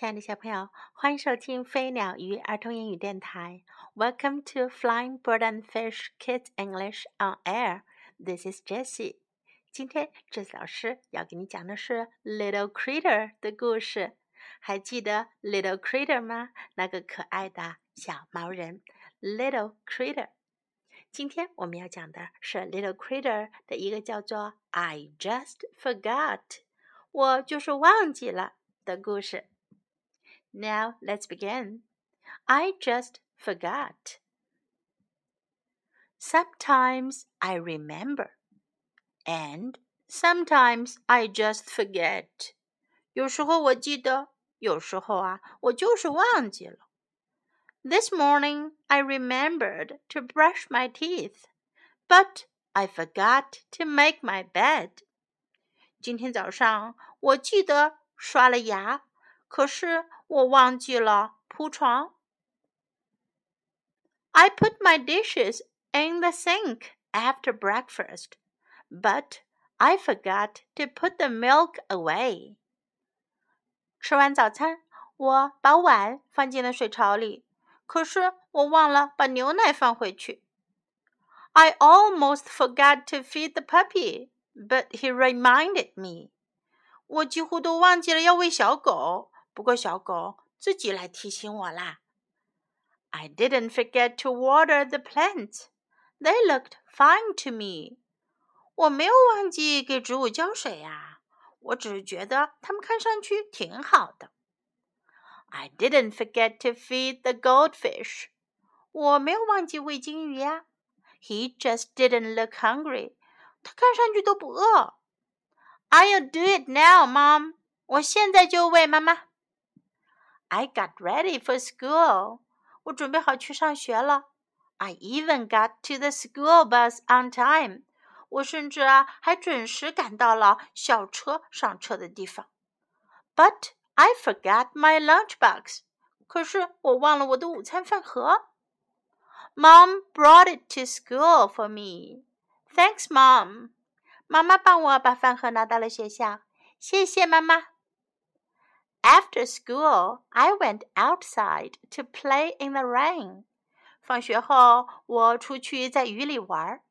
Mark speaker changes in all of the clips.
Speaker 1: 亲爱的小朋友，欢迎收听飞鸟鱼儿童英语电台。Welcome to Flying Bird and Fish Kids English on Air. This is Jessie. 今天 Jessie 老师要给你讲的是 Little Critter 的故事。还记得 Little Critter 吗？那个可爱的小毛人 Little Critter。今天我们要讲的是 Little Critter 的一个叫做 "I just forgot"，我就是忘记了的故事。Now let's begin. I just forgot. Sometimes I remember, and sometimes I just forget. 有时候我记得，有时候啊，我就是忘记了。This morning I remembered to brush my teeth, but I forgot to make my bed. 今天早上我记得刷了牙， 可是我忘记了铺床。I put my dishes in the sink after breakfast, but I forgot to put the milk away. 吃完早餐，我把碗放进了水槽里，可是我忘了把牛奶放回去。I almost forgot to feed the puppy, but he reminded me. 我几乎都忘记了要喂小狗， 不过小狗自己来提醒我啦。I didn't forget to water the plants. They looked fine to me. 我没有忘记给植物浇水呀，我只是觉得它们看上去挺好的。I didn't forget to feed the goldfish. 我没有忘记喂金鱼呀。He just didn't look hungry. 他看上去都不饿。I'll do it now, Mom. 我现在就喂妈妈。 I got ready for school. 我准备好去上学了。I even got to the school bus on time. 我甚至啊还准时赶到了校车上车的地方。But I forgot my lunchbox. 可是我忘了我的午餐饭盒。Mom brought it to school for me. Thanks, Mom. 妈妈帮我把饭盒拿到了学校，谢谢妈妈。 After school, I went outside to play in the rain. 放学后，我出去在雨里玩。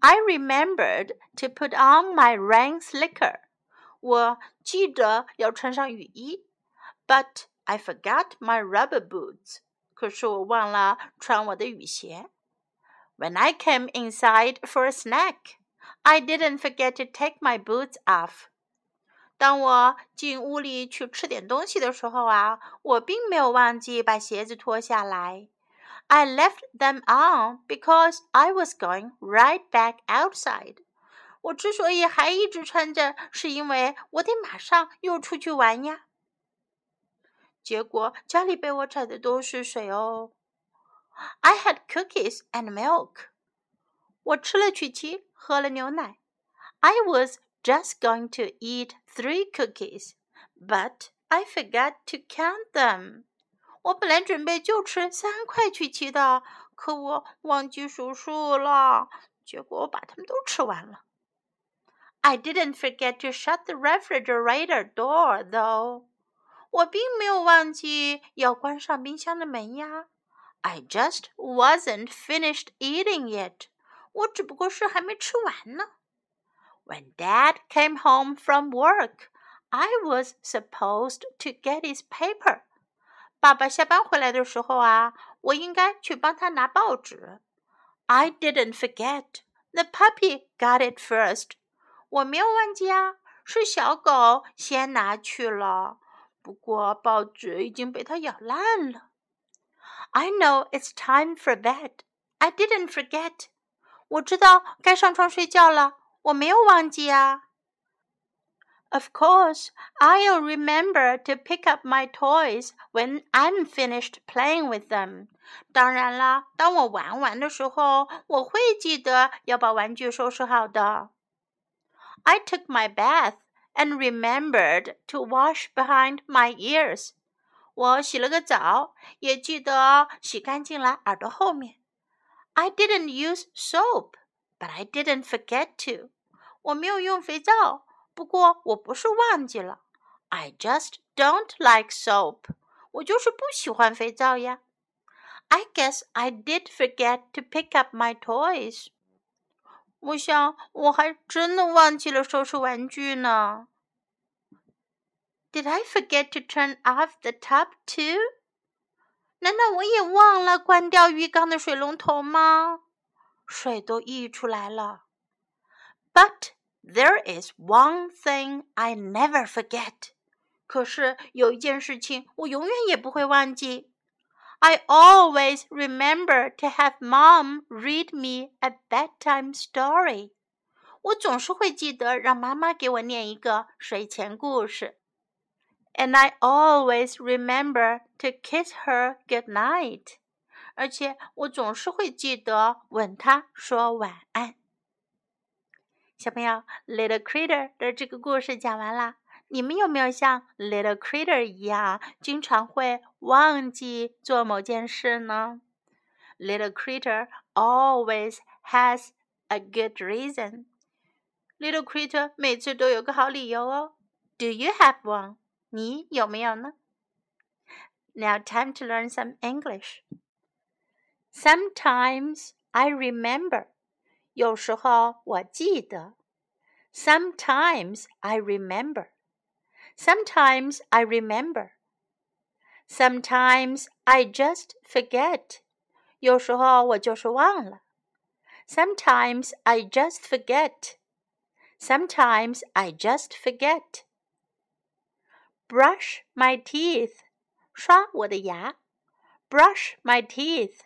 Speaker 1: I remembered to put on my rain slicker. 我记得要穿上雨衣，but I forgot my rubber boots. 可是我忘了穿我的雨鞋。When I came inside for a snack. I didn't forget to take my boots off. 当我进屋里去吃点东西的时候啊，我并没有忘记把鞋子脱下来。I left them on because I was going right back outside. 我之所以还一直穿着，是因为我得马上又出去玩呀。结果家里被我踩的都是水哦。I had cookies and milk. 我吃了曲奇，喝了牛奶。I was just going to eat three cookies, but I forgot to count them. 我本来准备就吃三块曲奇的，可我忘记数数了，结果我把它们都吃完了。I didn't forget to shut the refrigerator door, though. 我并没有忘记要关上冰箱的门呀。I just wasn't finished eating yet. 我只不过是还没吃完呢。 When Dad came home from work, I was supposed to get his paper. 爸爸下班回来的时候啊，我应该去帮他拿报纸。I didn't forget. The puppy got it first. 我没有忘记啊，是小狗先拿去了。不过报纸已经被它咬烂了。I know it's time for bed. I didn't forget. 我知道该上床睡觉了， 我没有忘记啊。Of course, I'll remember to pick up my toys when I'm finished playing with them. 当然啦，当我玩完的时候，我会记得要把玩具收拾好的。I took my bath and remembered to wash behind my ears. 我洗了个澡，也记得洗干净了耳朵后面。I didn't use soap, but I didn't forget to. 我没有用肥皂，不过我不是忘记了。I just don't like soap. 我就是不喜欢肥皂呀。I guess I did forget to pick up my toys. 我想我还真的忘记了收拾玩具呢。Did I forget to turn off the tub too? 难道我也忘了关掉浴缸的水龙头吗？水都溢出来了。 But there is one thing I never forget. 可是有一件事情我永远也不会忘记。I always remember to have mom read me a bedtime story. 我总是会记得让妈妈给我念一个睡前故事。And I always remember to kiss her good night. 而且我总是会记得吻她说晚安。 小朋友，Little Critter 的这个故事讲完啦。你们有没有像 Little Critter 一样，经常会忘记做某件事呢？Little Critter always has a good reason. Little Critter 每次都有个好理由哦。Do you have one？你有没有呢？Now time to learn some English. Sometimes I remember. 有时候我记得。Sometimes I remember. Sometimes I remember. Sometimes I just forget. 有时候我就是忘了。Sometimes I just forget. Sometimes I just forget. Brush my teeth. 刷我的牙。Brush my teeth.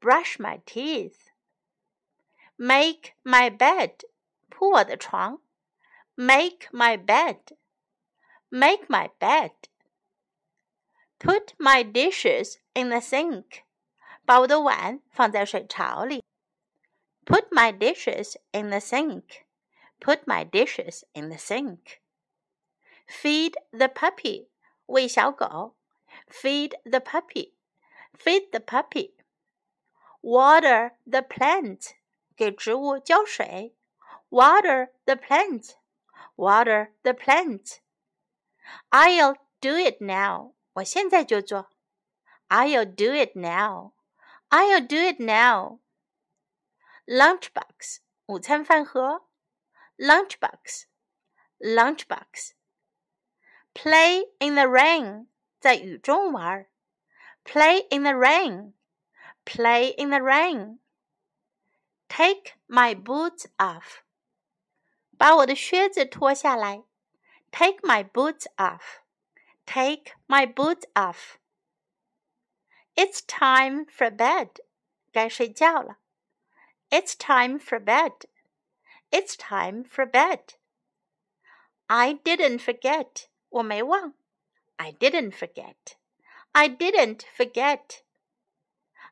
Speaker 1: Brush my teeth. Make my bed. 铺我的床。Make my bed. Make my bed. Put my dishes in the sink. 把我的碗放在水槽里。Put my dishes in the sink. Put my dishes in the sink. Feed the puppy. 喂小狗。Feed the puppy. Feed the puppy. Water the plant. 给植物浇水。Water the plant. Water the plant. I'll do it now. 我现在就做。I'll do it now. I'll do it now. Lunchbox 午餐饭盒。Lunchbox. Lunchbox. Play in the rain 在雨中玩。Play in the rain. Play in the rain. Take my boots off. 把我的靴子脱下来。Take my boots off. Take my boots off. It's time for bed. 该睡觉了。It's time for bed. It's time for bed. I didn't forget. 我没忘。I didn't forget. I didn't forget.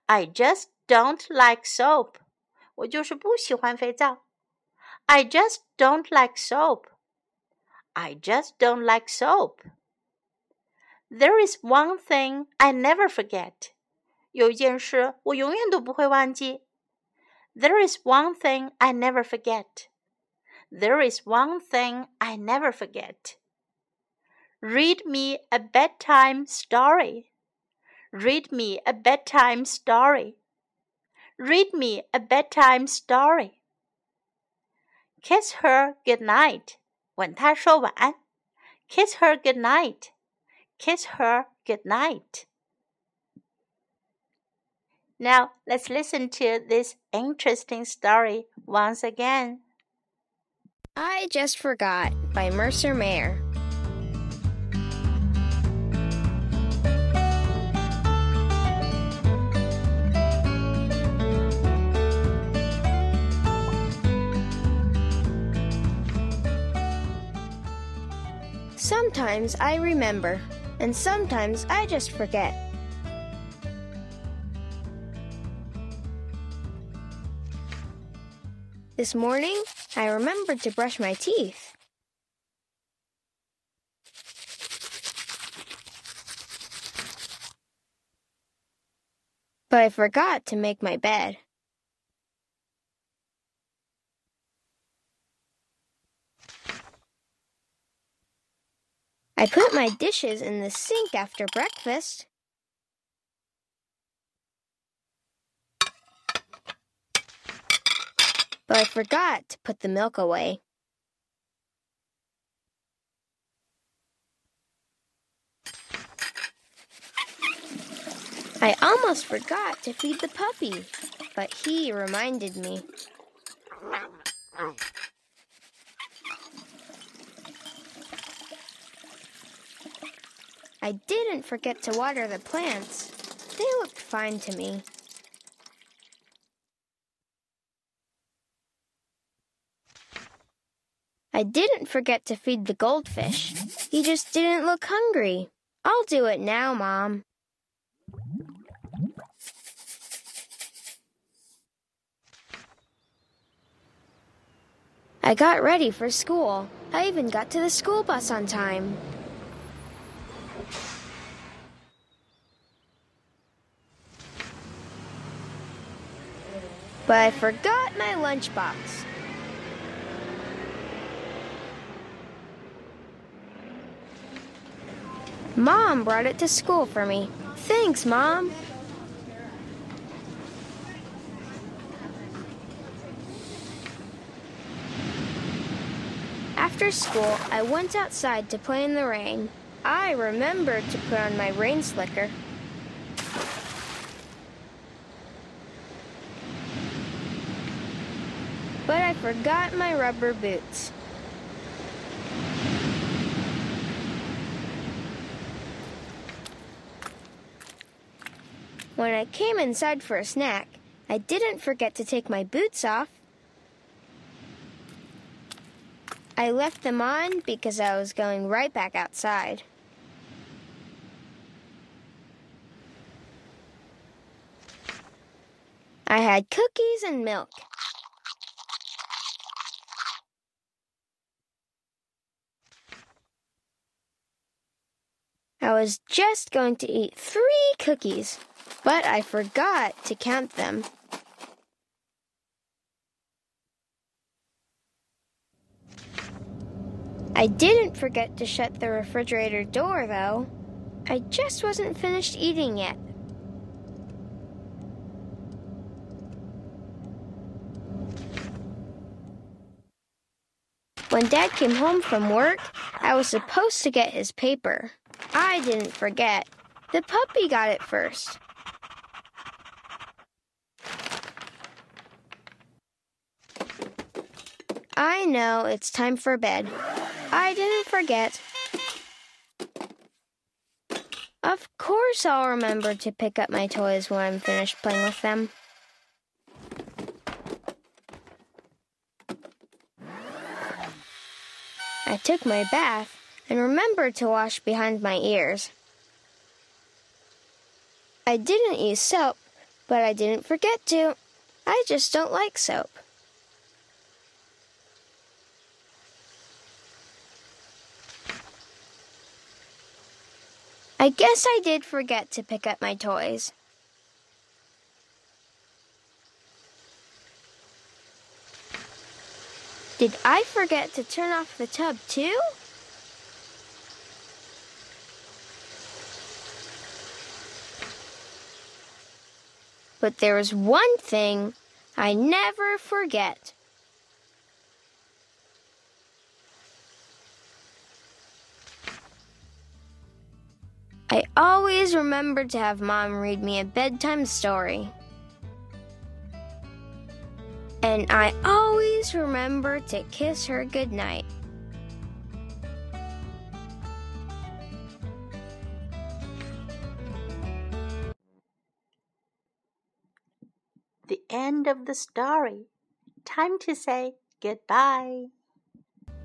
Speaker 1: I just don't like soap. 我就是不喜欢肥皂。I just don't like soap. I just don't like soap. There is one thing I never forget. 有一件事我永远都不会忘记。There is one thing I never forget. There is one thing I never forget. Read me a bedtime story. Read me a bedtime story. Read me a bedtime story. Kiss her good night. 吻她说晚安，kiss her good night, kiss her good night. Now let's listen to this interesting story once again.
Speaker 2: I Just Forgot by Mercer Mayer. Sometimes I remember, and sometimes I just forget. This morning, I remembered to brush my teeth. But I forgot to make my bed. I put my dishes in the sink after breakfast. But I forgot to put the milk away. I almost forgot to feed the puppy, but he reminded me. I didn't forget to water the plants. They looked fine to me. I didn't forget to feed the goldfish. He just didn't look hungry. I'll do it now, Mom. I got ready for school. I even got to the school bus on time. But I forgot my lunchbox. Mom brought it to school for me. Thanks, Mom. After school, I went outside to play in the rain. I remembered to put on my rain slicker. But I forgot my rubber boots. When I came inside for a snack, I didn't forget to take my boots off. I left them on because I was going right back outside. I had cookies and milk. Was just going to eat three cookies, but I forgot to count them. I didn't forget to shut the refrigerator door, though. I just wasn't finished eating yet. When Dad came home from work, I was supposed to get his paper. I didn't forget. The puppy got it first. I know it's time for bed. I didn't forget. Of course, I'll remember to pick up my toys when I'm finished playing with them. I took my bath and remember to wash behind my ears. I didn't use soap, but I didn't forget to. I just don't like soap. I guess I did forget to pick up my toys. Did I forget to turn off the tub too? But there is one thing I never forget. I always remember to have Mom read me a bedtime story. And I always remember to kiss her goodnight.
Speaker 1: End of the story. Time to say goodbye.